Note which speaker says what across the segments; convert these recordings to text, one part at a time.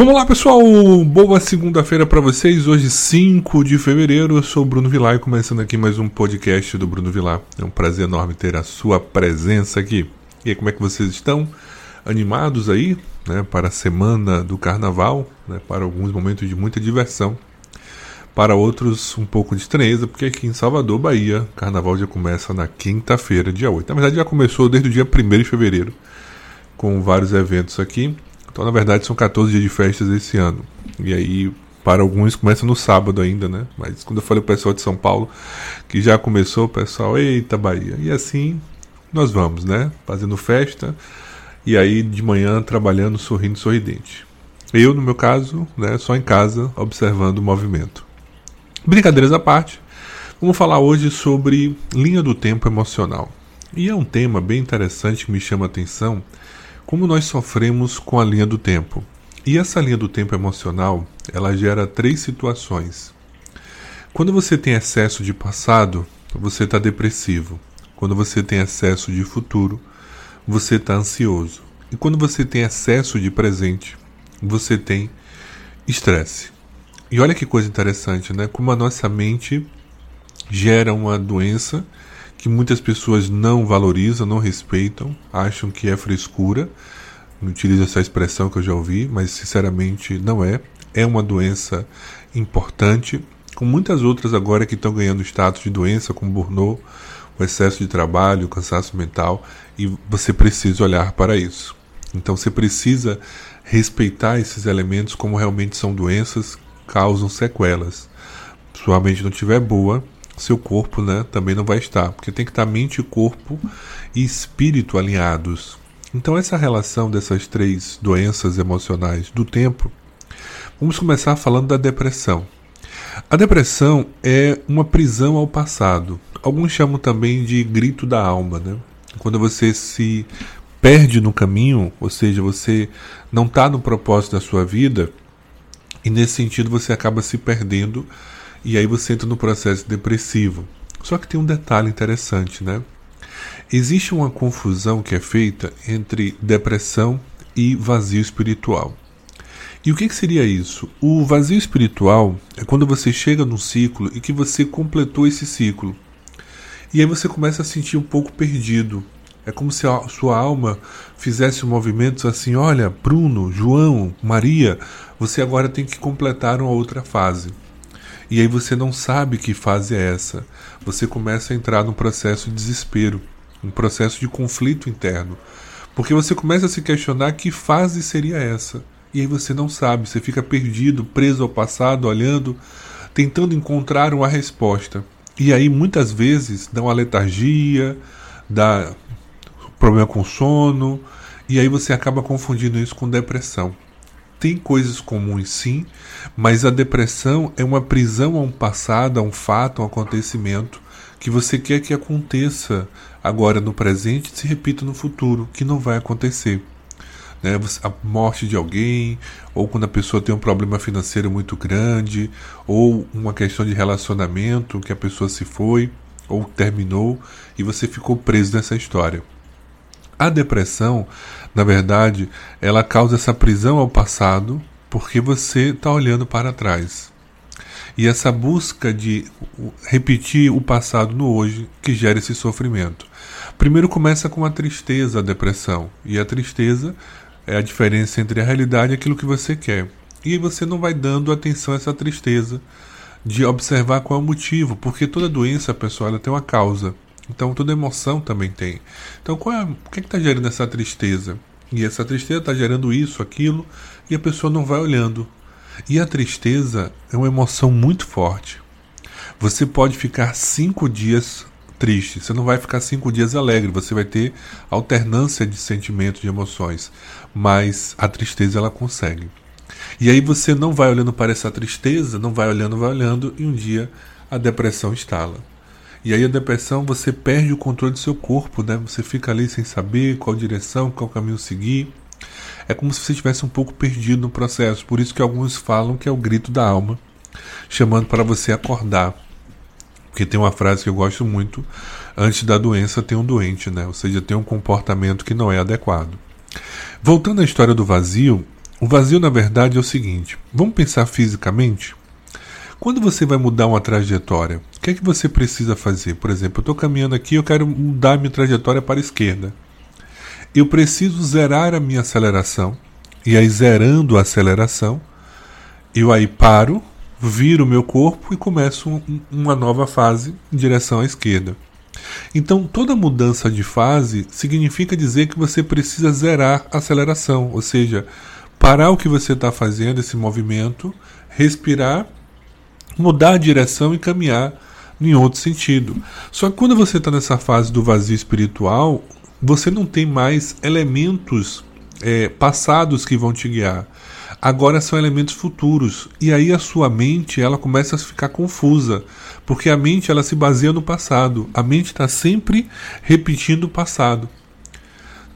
Speaker 1: Vamos lá, pessoal. Boa segunda-feira para vocês. Hoje, 5 de fevereiro. Eu sou o Bruno Vilar e começando aqui mais um podcast do Bruno Vilar. É um prazer enorme ter a sua presença aqui. E aí, como é que vocês estão? Animados aí, né, para a semana do carnaval, né, para alguns momentos de muita diversão. Para outros, um pouco de estranheza, porque aqui em Salvador, Bahia, carnaval já começa na quinta-feira, dia 8. Na verdade, já começou desde o dia 1 de fevereiro, com vários eventos aqui. Então, na verdade, são 14 dias de festas esse ano. E aí, para alguns, começa no sábado ainda, né? Mas quando eu falei o pessoal de São Paulo, que já começou, o pessoal, eita Bahia. E assim, nós vamos, né? Fazendo festa. E aí, de manhã, trabalhando, sorrindo, sorridente. Eu, no meu caso, né, só em casa, observando o movimento. Brincadeiras à parte, vamos falar hoje sobre linha do tempo emocional. E é um tema bem interessante que me chama a atenção, como nós sofremos com a linha do tempo. E essa linha do tempo emocional, ela gera três situações. Quando você tem excesso de passado, você está depressivo. Quando você tem excesso de futuro, você está ansioso. E quando você tem excesso de presente, você tem estresse. E olha que coisa interessante, né? Como a nossa mente gera uma doença que muitas pessoas não valorizam, não respeitam, acham que é frescura. Utilizo essa expressão que eu já ouvi, mas sinceramente não é. É uma doença importante, com muitas outras agora que estão ganhando status de doença, como burnout, o excesso de trabalho, o cansaço mental, e você precisa olhar para isso. Então você precisa respeitar esses elementos como realmente são doenças, causam sequelas. Se sua mente não estiver boa, seu corpo né, também não vai estar, porque tem que estar mente, corpo e espírito alinhados. Então, essa relação dessas três doenças emocionais do tempo, vamos começar falando da depressão. A depressão é uma prisão ao passado. Alguns chamam também de grito da alma, né? Quando você se perde no caminho, ou seja, você não está no propósito da sua vida, e nesse sentido você acaba se perdendo e aí você entra no processo depressivo. Só que tem um detalhe interessante, né? Existe uma confusão que é feita entre depressão e vazio espiritual. E o que, que, seria isso? O vazio espiritual é quando você chega num ciclo e que você completou esse ciclo. E aí você começa a sentir um pouco perdido. É como se a sua alma fizesse movimentos assim: olha, Bruno, João, Maria, você agora tem que completar uma outra fase. E aí você não sabe que fase é essa. Você começa a entrar num processo de desespero, um processo de conflito interno. Porque você começa a se questionar que fase seria essa. E aí você não sabe, você fica perdido, preso ao passado, olhando, tentando encontrar uma resposta. E aí muitas vezes dá uma letargia, dá problema com sono, e aí você acaba confundindo isso com depressão tem coisas comuns sim, mas a depressão é uma prisão a um passado, a um fato, a um acontecimento que você quer que aconteça agora no presente e se repita no futuro, que não vai acontecer. Né? A morte de alguém, ou quando a pessoa tem um problema financeiro muito grande, ou uma questão de relacionamento que a pessoa se foi ou terminou e você ficou preso nessa história. A depressão, na verdade, ela causa essa prisão ao passado porque você está olhando para trás. E essa busca de repetir o passado no hoje que gera esse sofrimento. Primeiro começa com a tristeza, a depressão. E a tristeza é a diferença entre a realidade e aquilo que você quer. E você não vai dando atenção a essa tristeza de observar qual é o motivo, porque toda doença, pessoal, ela tem uma causa. Então toda emoção também tem. Então qual é, o que é está gerando essa tristeza? E essa tristeza está gerando isso, aquilo, e a pessoa não vai olhando. E a tristeza é uma emoção muito forte. Você pode ficar cinco dias triste, você não vai ficar cinco dias alegre, você vai ter alternância de sentimentos, de emoções. Mas a tristeza ela consegue. E aí você não vai olhando para essa tristeza, não vai olhando, vai olhando, e um dia a depressão instala. E aí a depressão você perde o controle do seu corpo, né? Você fica ali sem saber qual direção, qual caminho seguir. É como se você estivesse um pouco perdido no processo. Por isso que alguns falam que é o grito da alma, chamando para você acordar. Porque tem uma frase que eu gosto muito: antes da doença tem um doente, né? Ou seja, tem um comportamento que não é adequado. Voltando à história do vazio, O vazio, na verdade, é o seguinte: vamos pensar fisicamente? Quando você vai mudar uma trajetória, o que é que você precisa fazer? Por exemplo, eu estou caminhando aqui, eu quero mudar minha trajetória para a esquerda. Eu preciso zerar a minha aceleração, e aí zerando a aceleração, eu aí paro, viro o meu corpo e começo um, uma nova fase em direção à esquerda. Então, toda mudança de fase significa dizer que você precisa zerar a aceleração, ou seja, parar o que você está fazendo, esse movimento, respirar mudar a direção e caminhar em outro sentido. Só que quando você está nessa fase do vazio espiritual, você não tem mais elementos é, passados que vão te guiar. Agora são elementos futuros. E aí a sua mente ela começa a ficar confusa. Porque a mente ela se baseia no passado. A mente está sempre repetindo o passado.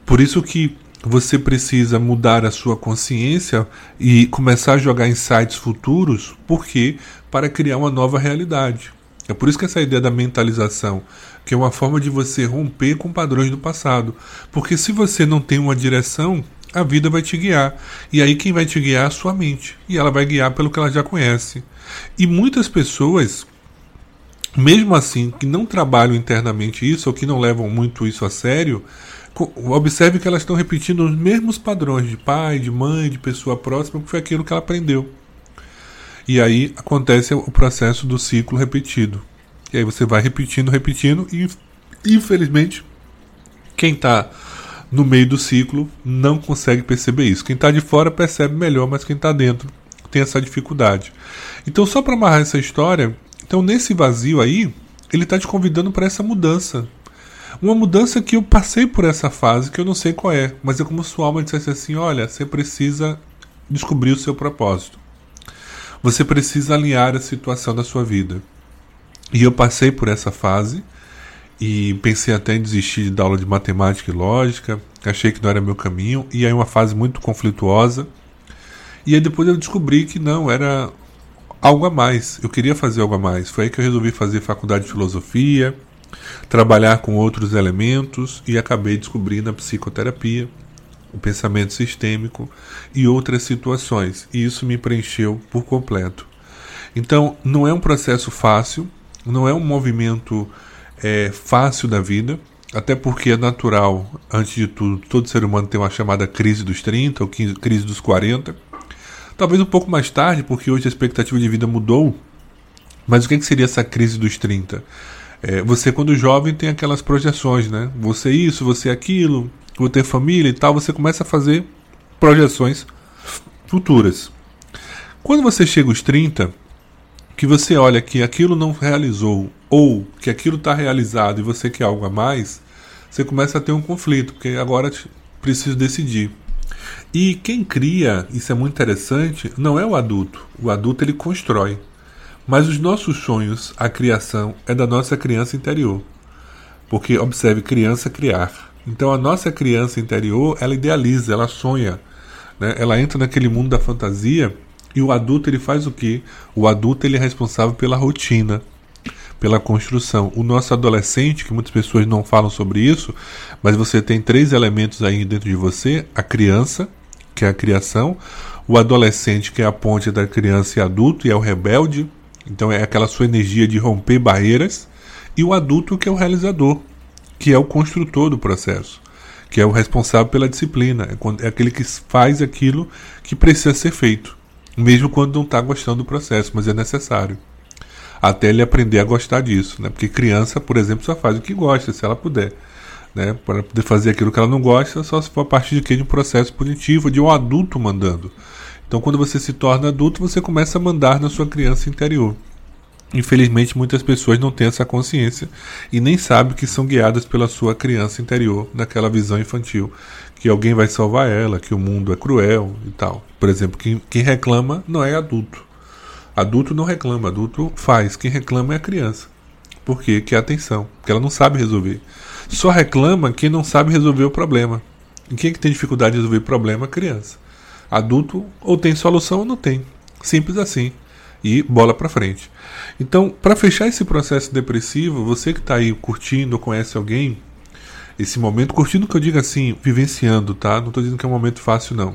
Speaker 1: Por isso que você precisa mudar a sua consciência e começar a jogar insights futuros, porque para criar uma nova realidade. É por isso que essa ideia da mentalização, que é uma forma de você romper com padrões do passado, porque se você não tem uma direção, a vida vai te guiar. E aí quem vai te guiar é a sua mente, e ela vai guiar pelo que ela já conhece. E muitas pessoas mesmo assim, que não trabalham internamente isso, ou que não levam muito isso a sério, observe que elas estão repetindo os mesmos padrões de pai, de mãe, de pessoa próxima, que foi aquilo que ela aprendeu. E aí acontece o processo do ciclo repetido. E aí você vai repetindo, repetindo, e infelizmente, quem está no meio do ciclo não consegue perceber isso. Quem está de fora percebe melhor, mas quem está dentro tem essa dificuldade. Então, só para amarrar essa história, então nesse vazio aí, ele está te convidando para essa mudança. Uma mudança que eu passei por essa fase que eu não sei qual é, mas é como sua alma dissesse assim: olha, você precisa descobrir o seu propósito. Você precisa alinhar a situação da sua vida. E eu passei por essa fase e pensei até em desistir de dar aula de matemática e lógica, achei que não era meu caminho, e aí uma fase muito conflituosa. E aí depois eu descobri que não, era algo a mais. Eu queria fazer algo a mais. Foi aí que eu resolvi fazer faculdade de filosofia, trabalhar com outros elementos e acabei descobrindo a psicoterapia, o pensamento sistêmico e outras situações. E isso me preencheu por completo. Então, não é um processo fácil, não é um movimento é, fácil da vida, até porque é natural, antes de tudo, todo ser humano tem uma chamada crise dos 30 ou crise dos 40. Talvez um pouco mais tarde, porque hoje a expectativa de vida mudou. Mas o que, seria essa crise dos 30? É, você, quando jovem, tem aquelas projeções, né? Você isso, você aquilo, vou ter família e tal. Você começa a fazer projeções futuras. Quando você chega aos 30, que você olha que aquilo não realizou ou que aquilo está realizado e você quer algo a mais, você começa a ter um conflito, porque agora preciso decidir. E quem cria, isso é muito interessante, não é o adulto. O adulto ele constrói. Mas os nossos sonhos, a criação é da nossa criança interior. Porque observe criança criar. Então a nossa criança interior, ela idealiza, ela sonha, né? Ela entra naquele mundo da fantasia e o adulto ele faz o quê? O adulto ele é responsável pela rotina, pela construção. O nosso adolescente, que muitas pessoas não falam sobre isso, mas você tem três elementos aí dentro de você: a criança, que é a criação, o adolescente, que é a ponte da criança e adulto, e é o rebelde, então é aquela sua energia de romper barreiras, e o adulto, que é o realizador, que é o construtor do processo, que é o responsável pela disciplina, é, é aquele que faz aquilo que precisa ser feito, mesmo quando não está gostando do processo, mas é necessário até ele aprender a gostar disso, né? Porque criança, por exemplo, só faz o que gosta, se ela puder né, para poder fazer aquilo que ela não gosta, só se for a partir de, que? de um processo punitivo, de um adulto mandando. Então, quando você se torna adulto, você começa a mandar na sua criança interior. Infelizmente, muitas pessoas não têm essa consciência e nem sabem que são guiadas pela sua criança interior, naquela visão infantil, que alguém vai salvar ela, que o mundo é cruel e tal. Por exemplo, quem, quem reclama não é adulto. Adulto não reclama, adulto faz. Quem reclama é a criança. Por quê? Que é atenção, porque ela não sabe resolver. Só reclama quem não sabe resolver o problema. E quem é que tem dificuldade de resolver o problema? Criança. Adulto ou tem solução ou não tem. Simples assim. E bola para frente. Então, para fechar esse processo depressivo, você que está aí curtindo ou conhece alguém, esse momento, curtindo que eu digo assim, vivenciando, tá? Não estou dizendo que é um momento fácil, não.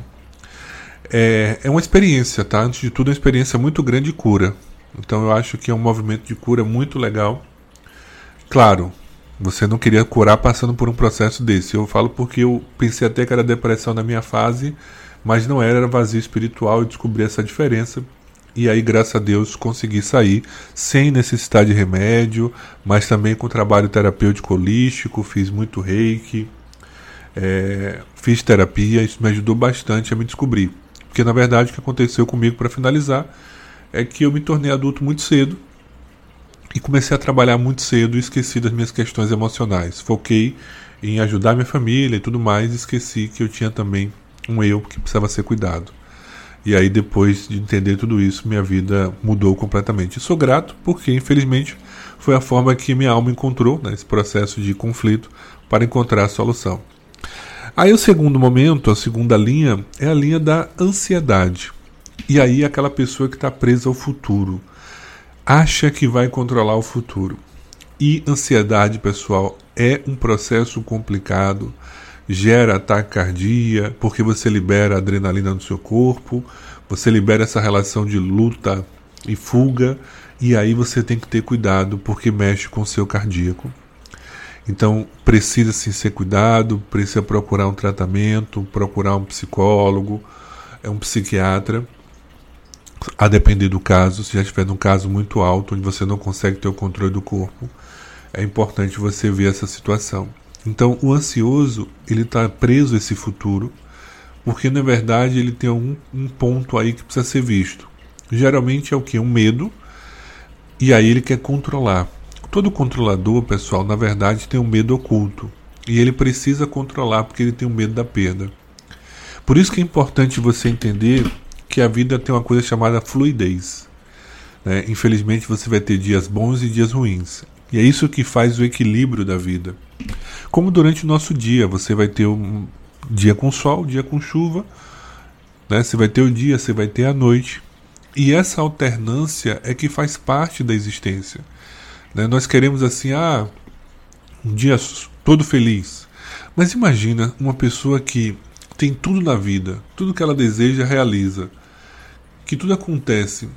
Speaker 1: É, é uma experiência, tá? Antes de tudo, é uma experiência muito grande de cura. Então eu acho que é um movimento de cura muito legal. Claro, você não queria curar passando por um processo desse. Eu falo porque eu pensei até que era depressão na minha fase, mas não era, era vazio espiritual e descobri essa diferença. E aí, graças a Deus, consegui sair sem necessidade de remédio, mas também com trabalho terapêutico holístico, fiz muito reiki, é, fiz terapia, isso me ajudou bastante a me descobrir. Porque na verdade o que aconteceu comigo para finalizar é que eu me tornei adulto muito cedo e comecei a trabalhar muito cedo e esqueci das minhas questões emocionais. Foquei em ajudar minha família e tudo mais, e esqueci que eu tinha também um eu que precisava ser cuidado. E aí, depois de entender tudo isso, minha vida mudou completamente. E sou grato porque, infelizmente, foi a forma que minha alma encontrou nesse né, processo de conflito para encontrar a solução. Aí, o segundo momento, a segunda linha, é a linha da ansiedade. E aí, aquela pessoa que está presa ao futuro acha que vai controlar o futuro. E ansiedade, pessoal, é um processo complicado, gera ataque cardíaco, porque você libera adrenalina no seu corpo, você libera essa relação de luta e fuga, e aí você tem que ter cuidado porque mexe com o seu cardíaco. Então precisa sim ser cuidado, precisa procurar um tratamento, procurar um psicólogo, é um psiquiatra a depender do caso, se já estiver num caso muito alto, onde você não consegue ter o controle do corpo, é importante você ver essa situação. Então, o ansioso, ele está preso a esse futuro, porque na verdade ele tem um, um ponto aí que precisa ser visto. Geralmente é o que? Um medo, e aí ele quer controlar. Todo controlador, pessoal, na verdade tem um medo oculto. E ele precisa controlar porque ele tem um medo da perda. Por isso que é importante você entender que a vida tem uma coisa chamada fluidez. Né? Infelizmente você vai ter dias bons e dias ruins. E é isso que faz o equilíbrio da vida. Como durante o nosso dia, você vai ter um dia com sol, dia com chuva, né? você vai ter o dia, você vai ter a noite. E essa alternância é que faz parte da existência. Né? Nós queremos assim, ah, um dia todo feliz. Mas imagina uma pessoa que tem tudo na vida, tudo que ela deseja realiza, que tudo acontece.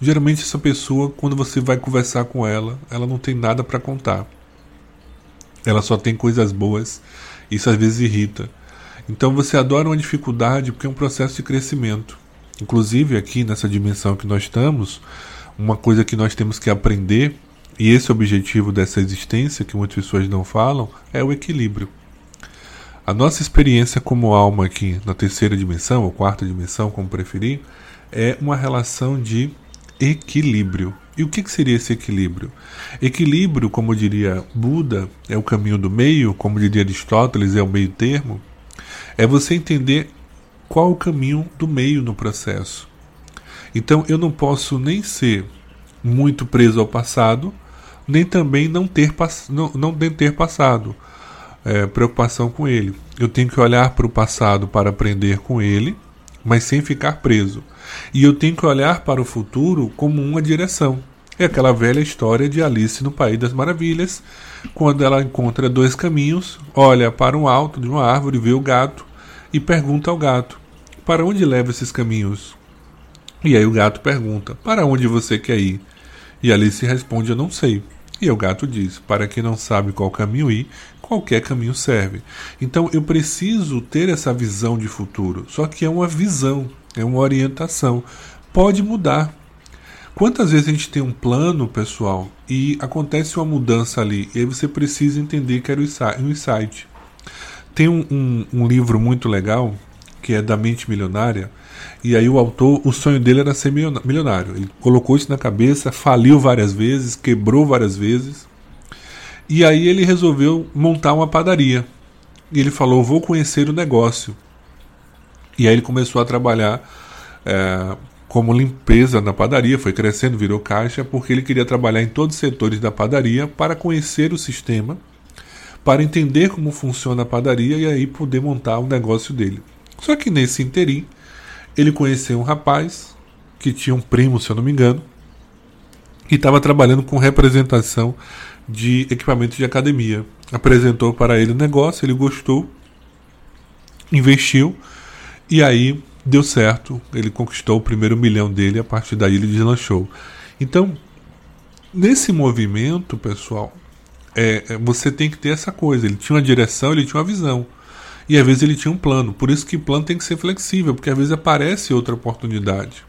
Speaker 1: Geralmente essa pessoa, quando você vai conversar com ela, ela não tem nada para contar. Ela só tem coisas boas. Isso às vezes irrita. Então você adora uma dificuldade porque é um processo de crescimento. Inclusive aqui nessa dimensão que nós estamos, uma coisa que nós temos que aprender, e esse é o objetivo dessa existência que muitas pessoas não falam, é o equilíbrio. A nossa experiência como alma aqui na terceira dimensão, ou quarta dimensão, como preferir, é uma relação de equilíbrio. E o que, seria esse equilíbrio? Equilíbrio, como diria Buda, é o caminho do meio, como diria Aristóteles, é o meio termo. É você entender qual o caminho do meio no processo. Então eu não posso nem ser muito preso ao passado, nem também não ter, não, não ter passado. É, preocupação com ele. Eu tenho que olhar para o passado para aprender com ele, mas sem ficar preso. E eu tenho que olhar para o futuro como uma direção. É aquela velha história de Alice no País das Maravilhas, quando ela encontra dois caminhos, olha para um alto de uma árvore, vê o gato e pergunta ao gato: Para onde levam esses caminhos? E aí o gato pergunta: Para onde você quer ir? E Alice responde: Eu não sei. E o gato diz: Para quem não sabe qual caminho ir, qualquer caminho serve. Então eu preciso ter essa visão de futuro. Só que é uma visão, é uma orientação. Pode mudar. Quantas vezes a gente tem um plano, pessoal, e acontece uma mudança ali, e aí você precisa entender que era um insight. Tem um, um, um livro muito legal, que é da Mente Milionária, e aí o autor, o sonho dele era ser milionário. Ele colocou isso na cabeça, faliu várias vezes, quebrou várias vezes. E aí ele resolveu montar uma padaria. E ele falou: Vou conhecer o negócio. E aí ele começou a trabalhar é, como limpeza na padaria, foi crescendo, virou caixa, porque ele queria trabalhar em todos os setores da padaria para conhecer o sistema, para entender como funciona a padaria e aí poder montar o negócio dele. Só que nesse interim, ele conheceu um rapaz que tinha um primo, se eu não me engano, e estava trabalhando com representação de equipamentos de academia. Apresentou para ele o negócio, ele gostou, investiu e aí deu certo, ele conquistou o primeiro milhão dele, a partir daí ele deslanchou. Então, nesse movimento, pessoal, é, é, você tem que ter essa coisa. Ele tinha uma direção, ele tinha uma visão. E às vezes ele tinha um plano. Por isso que plano tem que ser flexível, porque às vezes aparece outra oportunidade.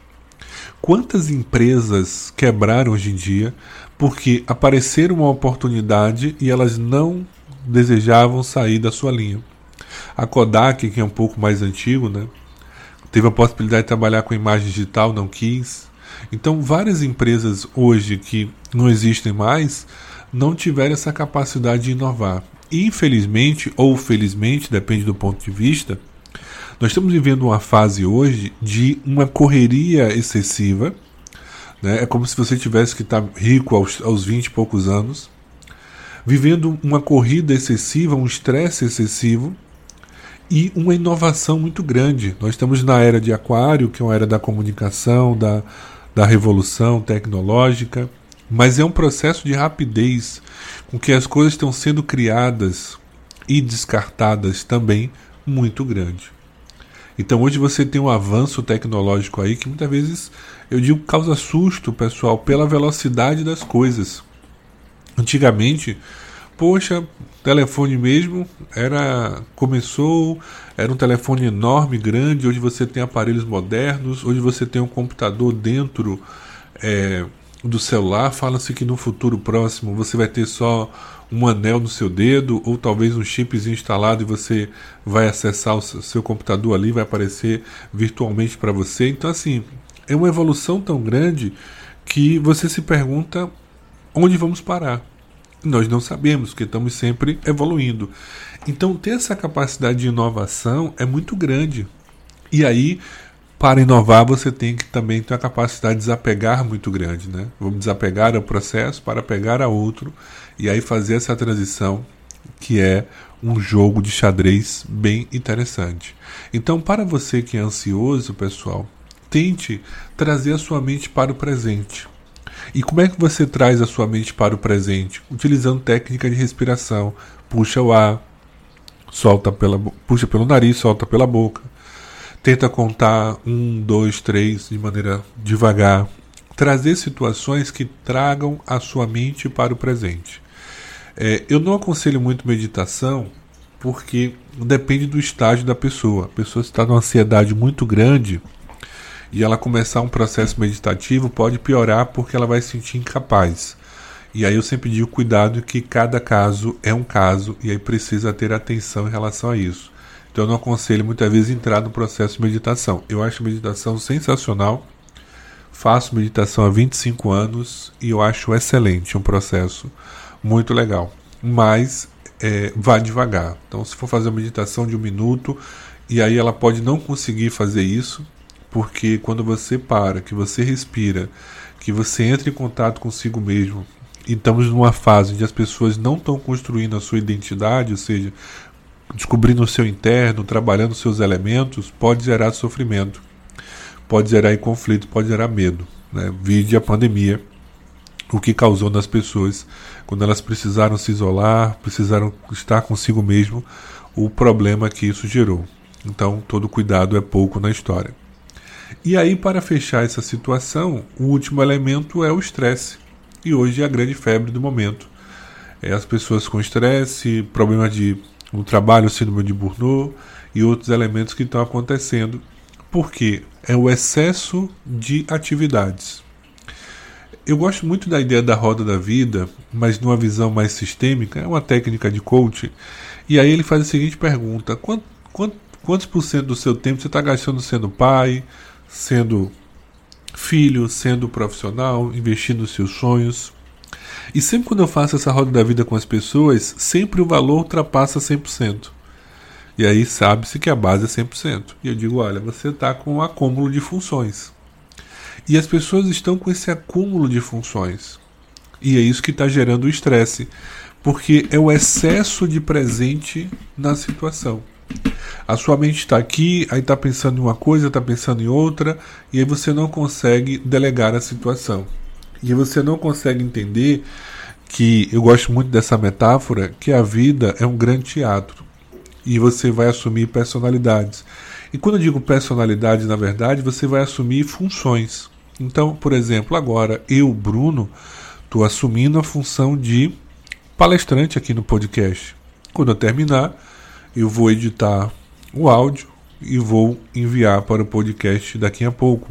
Speaker 1: Quantas empresas quebraram hoje em dia porque apareceram uma oportunidade e elas não desejavam sair da sua linha? A Kodak, que é um pouco mais antigo, né? Teve a possibilidade de trabalhar com imagem digital, não quis. Então, várias empresas hoje que não existem mais não tiveram essa capacidade de inovar. Infelizmente ou felizmente, depende do ponto de vista, nós estamos vivendo uma fase hoje de uma correria excessiva. Né? É como se você tivesse que estar rico aos, aos 20 e poucos anos, vivendo uma corrida excessiva, um estresse excessivo e uma inovação muito grande. Nós estamos na era de Aquário, que é uma era da comunicação, da, da revolução tecnológica, mas é um processo de rapidez com que as coisas estão sendo criadas e descartadas também muito grande. Então hoje você tem um avanço tecnológico aí que muitas vezes eu digo causa susto, pessoal, pela velocidade das coisas. Antigamente, poxa, telefone mesmo era começou, era um telefone enorme, grande. Hoje você tem aparelhos modernos, hoje você tem um computador dentro é, do celular. Fala-se que no futuro próximo você vai ter só um anel no seu dedo ou talvez um chipzinho instalado e você vai acessar o seu computador ali, vai aparecer virtualmente para você. Então, assim, é uma evolução tão grande que você se pergunta onde vamos parar. Nós não sabemos, porque estamos sempre evoluindo. Então, ter essa capacidade de inovação é muito grande. E aí, para inovar, você tem que também ter a capacidade de desapegar muito grande. Né? Vamos desapegar ao processo para pegar a outro e aí fazer essa transição que é um jogo de xadrez bem interessante. Então, para você que é ansioso, pessoal, tente trazer a sua mente para o presente. E como é que você traz a sua mente para o presente? Utilizando técnica de respiração. Puxa o ar, solta pela, puxa pelo nariz, solta pela boca. Tenta contar um, dois, três de maneira devagar. Trazer situações que tragam a sua mente para o presente. É, eu não aconselho muito meditação porque depende do estágio da pessoa. A pessoa está numa ansiedade muito grande e ela começar um processo meditativo pode piorar porque ela vai se sentir incapaz. E aí eu sempre digo cuidado que cada caso é um caso e aí precisa ter atenção em relação a isso. Então eu não aconselho muitas vezes entrar no processo de meditação. Eu acho meditação sensacional. Faço meditação há 25 anos e eu acho excelente, um processo muito legal. Mas é, vá devagar. Então, se for fazer uma meditação de um minuto, e aí ela pode não conseguir fazer isso, porque quando você para, que você respira, que você entra em contato consigo mesmo, e estamos numa fase onde as pessoas não estão construindo a sua identidade, ou seja, descobrindo o seu interno, trabalhando seus elementos, pode gerar sofrimento, pode gerar conflito, pode gerar medo. Né? Vide a pandemia o que causou nas pessoas quando elas precisaram se isolar, precisaram estar consigo mesmo, o problema que isso gerou. Então, todo cuidado é pouco na história. E aí, para fechar essa situação, o último elemento é o estresse. E hoje é a grande febre do momento. É as pessoas com estresse, problemas de no trabalho, síndrome de Burnout e outros elementos que estão acontecendo, porque é o excesso de atividades. Eu gosto muito da ideia da roda da vida, mas numa visão mais sistêmica, é uma técnica de coaching. E aí ele faz a seguinte pergunta: quanto, quanto, quantos por cento do seu tempo você está gastando sendo pai, sendo filho, sendo profissional, investindo nos seus sonhos? E sempre quando eu faço essa roda da vida com as pessoas, sempre o valor ultrapassa 100%. E aí sabe-se que a base é 100%. E eu digo: olha, você está com um acúmulo de funções. E as pessoas estão com esse acúmulo de funções. E é isso que está gerando o estresse, porque é o excesso de presente na situação. A sua mente está aqui, aí está pensando em uma coisa, está pensando em outra, e aí você não consegue delegar a situação. E você não consegue entender que eu gosto muito dessa metáfora, que a vida é um grande teatro e você vai assumir personalidades. E quando eu digo personalidade, na verdade, você vai assumir funções. Então, por exemplo, agora eu, Bruno, estou assumindo a função de palestrante aqui no podcast. Quando eu terminar, eu vou editar o áudio e vou enviar para o podcast daqui a pouco,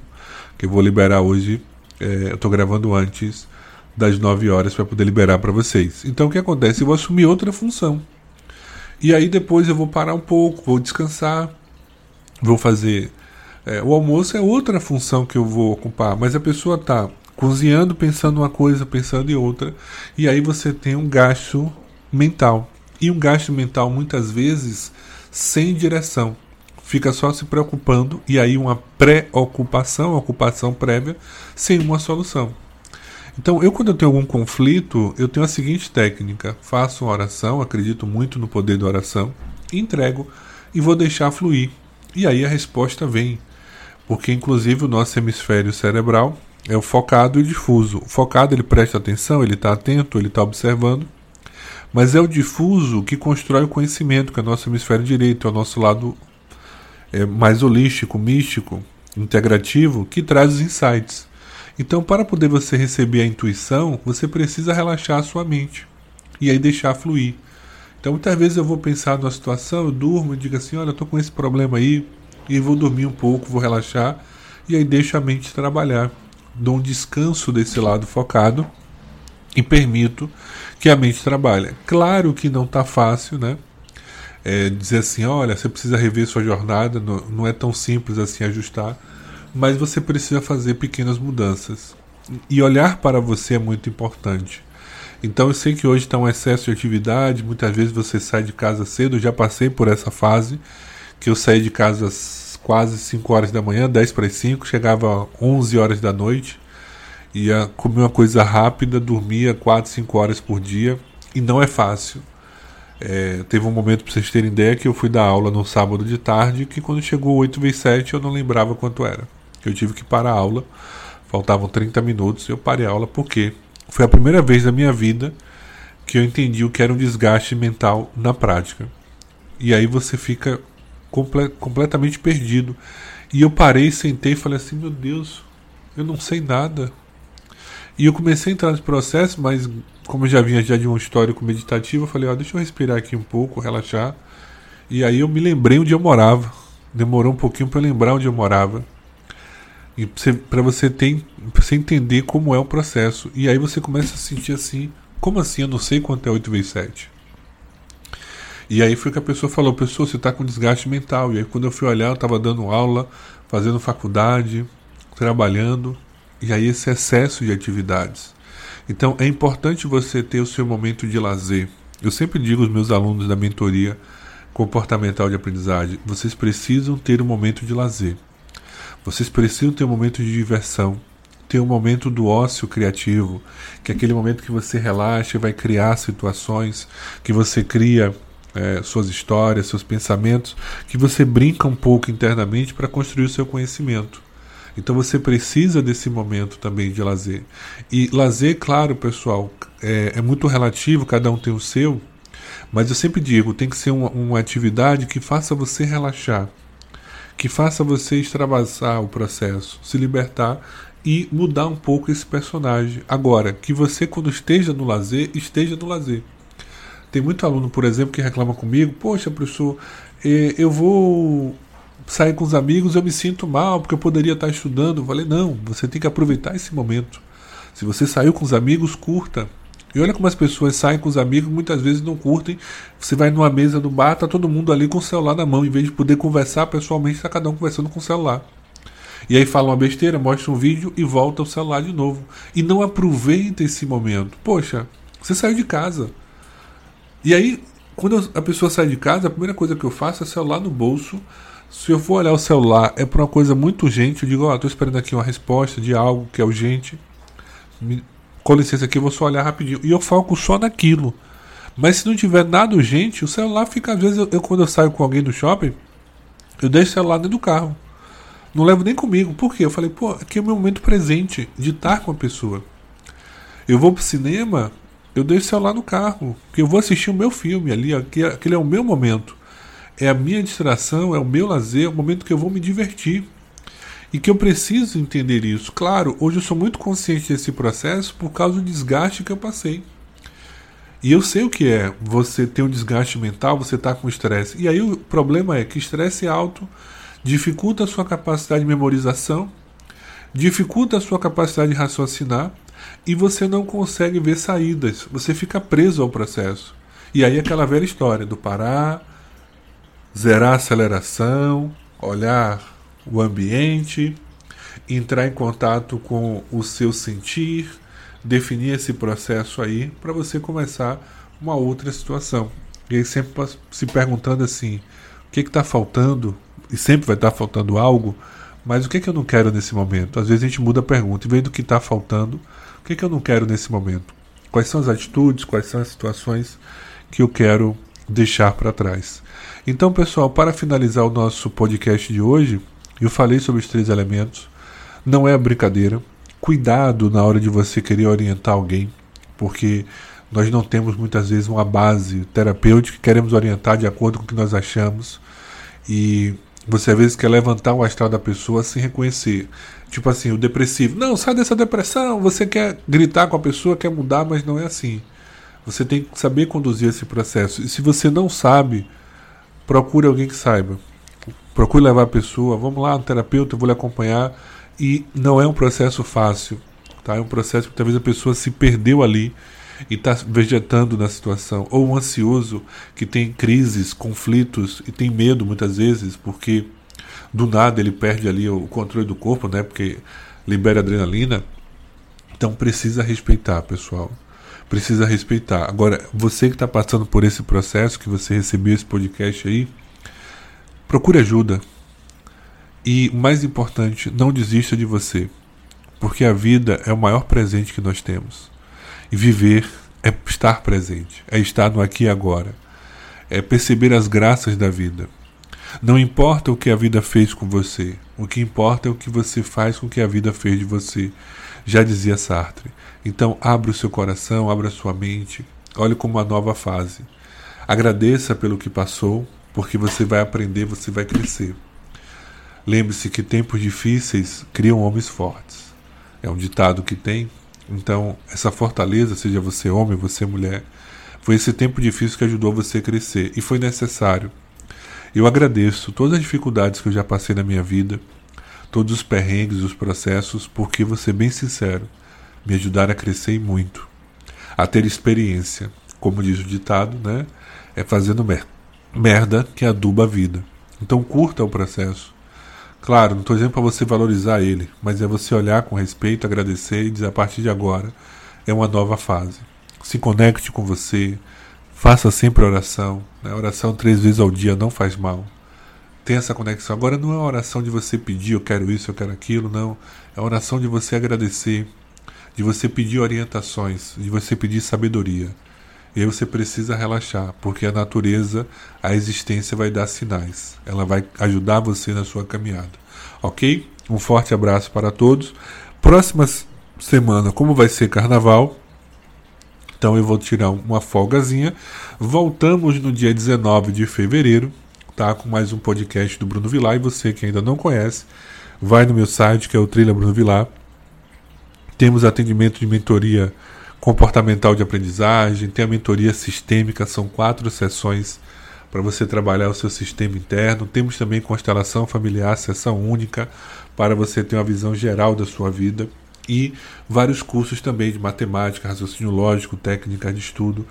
Speaker 1: que eu vou liberar hoje. É, eu estou gravando antes das 9 horas para poder liberar para vocês. Então, o que acontece? Eu vou assumir outra função. E aí depois eu vou parar um pouco, vou descansar, vou fazer. É, o almoço é outra função que eu vou ocupar, mas a pessoa está cozinhando, pensando uma coisa, pensando em outra, e aí você tem um gasto mental. E um gasto mental muitas vezes sem direção. Fica só se preocupando e aí uma pré-ocupação, ocupação prévia, sem uma solução. Então, eu quando eu tenho algum conflito, eu tenho a seguinte técnica: faço uma oração, acredito muito no poder da oração, entrego e vou deixar fluir. E aí a resposta vem. Porque inclusive o nosso hemisfério cerebral é o focado e difuso. O focado ele presta atenção, ele está atento, ele está observando. Mas é o difuso que constrói o conhecimento, que é o nosso hemisfério direito, é o nosso lado é, mais holístico, místico, integrativo, que traz os insights. Então, para poder você receber a intuição, você precisa relaxar a sua mente e aí deixar fluir. Então, muitas vezes eu vou pensar numa situação, eu durmo e digo assim: olha, eu estou com esse problema aí, e vou dormir um pouco, vou relaxar, e aí deixo a mente trabalhar. Dou um descanso desse lado focado e permito que a mente trabalhe. Claro que não está fácil, né? É, dizer assim: olha, você precisa rever sua jornada, não, não é tão simples assim ajustar mas você precisa fazer pequenas mudanças. E olhar para você é muito importante. Então eu sei que hoje está um excesso de atividade, muitas vezes você sai de casa cedo, eu já passei por essa fase, que eu saí de casa às quase 5 horas da manhã, 10 para as 5, chegava 11 horas da noite, ia comer uma coisa rápida, dormia 4, 5 horas por dia, e não é fácil. É, teve um momento, para vocês terem ideia, que eu fui dar aula no sábado de tarde, que quando chegou 8 vezes 7 eu não lembrava quanto era eu tive que parar a aula. Faltavam 30 minutos e eu parei a aula porque foi a primeira vez na minha vida que eu entendi o que era um desgaste mental na prática. E aí você fica comple completamente perdido. E eu parei, sentei e falei assim: meu Deus, eu não sei nada. E eu comecei a entrar nesse processo, mas como eu já vinha já de um histórico meditativo, eu falei: ó, deixa eu respirar aqui um pouco, relaxar. E aí eu me lembrei onde eu morava. Demorou um pouquinho para lembrar onde eu morava. E para você ter pra você entender como é o processo. E aí você começa a sentir assim, como assim? Eu não sei quanto é 8 vezes 7. E aí foi que a pessoa falou, pessoa, você está com desgaste mental. E aí quando eu fui olhar, eu estava dando aula, fazendo faculdade, trabalhando. E aí esse excesso de atividades. Então é importante você ter o seu momento de lazer. Eu sempre digo aos meus alunos da mentoria comportamental de aprendizagem, vocês precisam ter um momento de lazer. Vocês precisam ter um momento de diversão, ter um momento do ócio criativo, que é aquele momento que você relaxa e vai criar situações, que você cria é, suas histórias, seus pensamentos, que você brinca um pouco internamente para construir o seu conhecimento. Então você precisa desse momento também de lazer. E lazer, claro, pessoal, é, é muito relativo, cada um tem o seu, mas eu sempre digo, tem que ser uma, uma atividade que faça você relaxar que faça você extravasar o processo, se libertar e mudar um pouco esse personagem. Agora, que você, quando esteja no lazer, esteja no lazer. Tem muito aluno, por exemplo, que reclama comigo: Poxa, professor, eh, eu vou sair com os amigos, eu me sinto mal porque eu poderia estar estudando. Eu falei: Não, você tem que aproveitar esse momento. Se você saiu com os amigos, curta. E olha como as pessoas saem com os amigos, muitas vezes não curtem. Você vai numa mesa do bar, tá todo mundo ali com o celular na mão, em vez de poder conversar pessoalmente, está cada um conversando com o celular. E aí fala uma besteira, mostra um vídeo e volta o celular de novo. E não aproveita esse momento. Poxa, você saiu de casa. E aí, quando a pessoa sai de casa, a primeira coisa que eu faço é celular no bolso. Se eu for olhar o celular, é para uma coisa muito urgente. Eu digo, ó, oh, tô esperando aqui uma resposta de algo que é urgente com licença aqui, eu vou só olhar rapidinho. E eu foco só naquilo. Mas se não tiver nada urgente, o celular fica, às vezes, eu, eu, quando eu saio com alguém do shopping, eu deixo o celular dentro do carro. Não levo nem comigo. Por quê? Eu falei, pô, aqui é o meu momento presente de estar com a pessoa. Eu vou pro cinema, eu deixo o celular no carro. Porque eu vou assistir o meu filme ali, aquele é o meu momento. É a minha distração, é o meu lazer, é o momento que eu vou me divertir. E que eu preciso entender isso. Claro, hoje eu sou muito consciente desse processo por causa do desgaste que eu passei. E eu sei o que é você ter um desgaste mental, você está com estresse. E aí o problema é que estresse alto dificulta a sua capacidade de memorização, dificulta a sua capacidade de raciocinar e você não consegue ver saídas. Você fica preso ao processo. E aí aquela velha história do parar, zerar a aceleração, olhar o ambiente, entrar em contato com o seu sentir, definir esse processo aí para você começar uma outra situação. E aí sempre se perguntando assim, o que está faltando? E sempre vai estar tá faltando algo, mas o que, que eu não quero nesse momento? Às vezes a gente muda a pergunta, e vem do que está faltando, o que, que eu não quero nesse momento? Quais são as atitudes, quais são as situações que eu quero deixar para trás? Então, pessoal, para finalizar o nosso podcast de hoje, eu falei sobre os três elementos. Não é brincadeira. Cuidado na hora de você querer orientar alguém, porque nós não temos muitas vezes uma base terapêutica que queremos orientar de acordo com o que nós achamos. E você às vezes quer levantar o astral da pessoa sem reconhecer. Tipo assim, o depressivo. Não, sai dessa depressão. Você quer gritar com a pessoa, quer mudar, mas não é assim. Você tem que saber conduzir esse processo. E se você não sabe, procure alguém que saiba. Procure levar a pessoa, vamos lá, um terapeuta, eu vou lhe acompanhar. E não é um processo fácil, tá? É um processo que talvez a pessoa se perdeu ali e está vegetando na situação. Ou um ansioso que tem crises, conflitos e tem medo muitas vezes, porque do nada ele perde ali o controle do corpo, né? Porque libera adrenalina. Então precisa respeitar, pessoal. Precisa respeitar. Agora, você que está passando por esse processo, que você recebeu esse podcast aí, Procure ajuda. E o mais importante, não desista de você, porque a vida é o maior presente que nós temos. E viver é estar presente, é estar no aqui e agora, é perceber as graças da vida. Não importa o que a vida fez com você, o que importa é o que você faz com o que a vida fez de você, já dizia Sartre. Então, abra o seu coração, abra a sua mente, olhe como uma nova fase. Agradeça pelo que passou, porque você vai aprender, você vai crescer. Lembre-se que tempos difíceis criam homens fortes. É um ditado que tem. Então, essa fortaleza, seja você homem, você mulher, foi esse tempo difícil que ajudou você a crescer e foi necessário. Eu agradeço todas as dificuldades que eu já passei na minha vida, todos os perrengues, os processos, porque, vou ser bem sincero, me ajudaram a crescer muito, a ter experiência. Como diz o ditado, né? É fazendo merda merda que aduba a vida. Então curta o processo. Claro, não estou dizendo para você valorizar ele, mas é você olhar com respeito, agradecer e dizer a partir de agora é uma nova fase. Se conecte com você, faça sempre oração. Né? Oração três vezes ao dia não faz mal. Tem essa conexão. Agora não é oração de você pedir, eu quero isso, eu quero aquilo, não. É oração de você agradecer, de você pedir orientações, de você pedir sabedoria. E aí você precisa relaxar, porque a natureza, a existência vai dar sinais. Ela vai ajudar você na sua caminhada. Ok? Um forte abraço para todos. Próxima semana, como vai ser carnaval, então eu vou tirar uma folgazinha. Voltamos no dia 19 de fevereiro, Com mais um podcast do Bruno Vilar. E você que ainda não conhece, vai no meu site, que é o Trilha Bruno Vilar. Temos atendimento de mentoria comportamental de aprendizagem, tem a mentoria sistêmica, são quatro sessões para você trabalhar o seu sistema interno. Temos também constelação familiar, sessão única, para você ter uma visão geral da sua vida. E vários cursos também de matemática, raciocínio lógico, técnica de estudo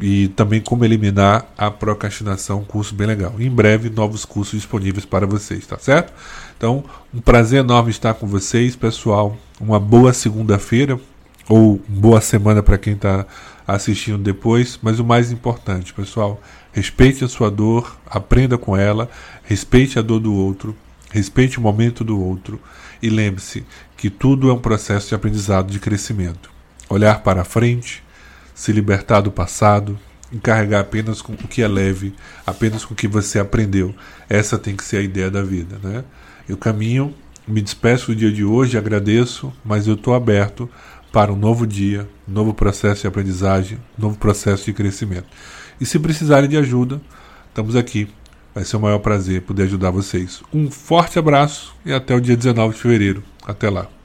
Speaker 1: e, também como eliminar a procrastinação, um curso bem legal. Em breve, novos cursos disponíveis para vocês, tá certo? Então, um prazer enorme estar com vocês, pessoal. Uma boa segunda-feira, ou boa semana para quem está assistindo depois. Mas o mais importante, pessoal, respeite a sua dor, aprenda com ela, respeite a dor do outro, respeite o momento do outro e lembre-se que tudo é um processo de aprendizado, de crescimento. Olhar para a frente, se libertar do passado, encarregar apenas com o que é leve, apenas com o que você aprendeu. Essa tem que ser a ideia da vida, né? Eu caminho, me despeço do dia de hoje, agradeço, mas eu estou aberto para um novo dia, um novo processo de aprendizagem, um novo processo de crescimento. E se precisarem de ajuda, estamos aqui Vai ser o maior prazer poder ajudar vocês. Um forte abraço e até o dia 19 de fevereiro. Até lá.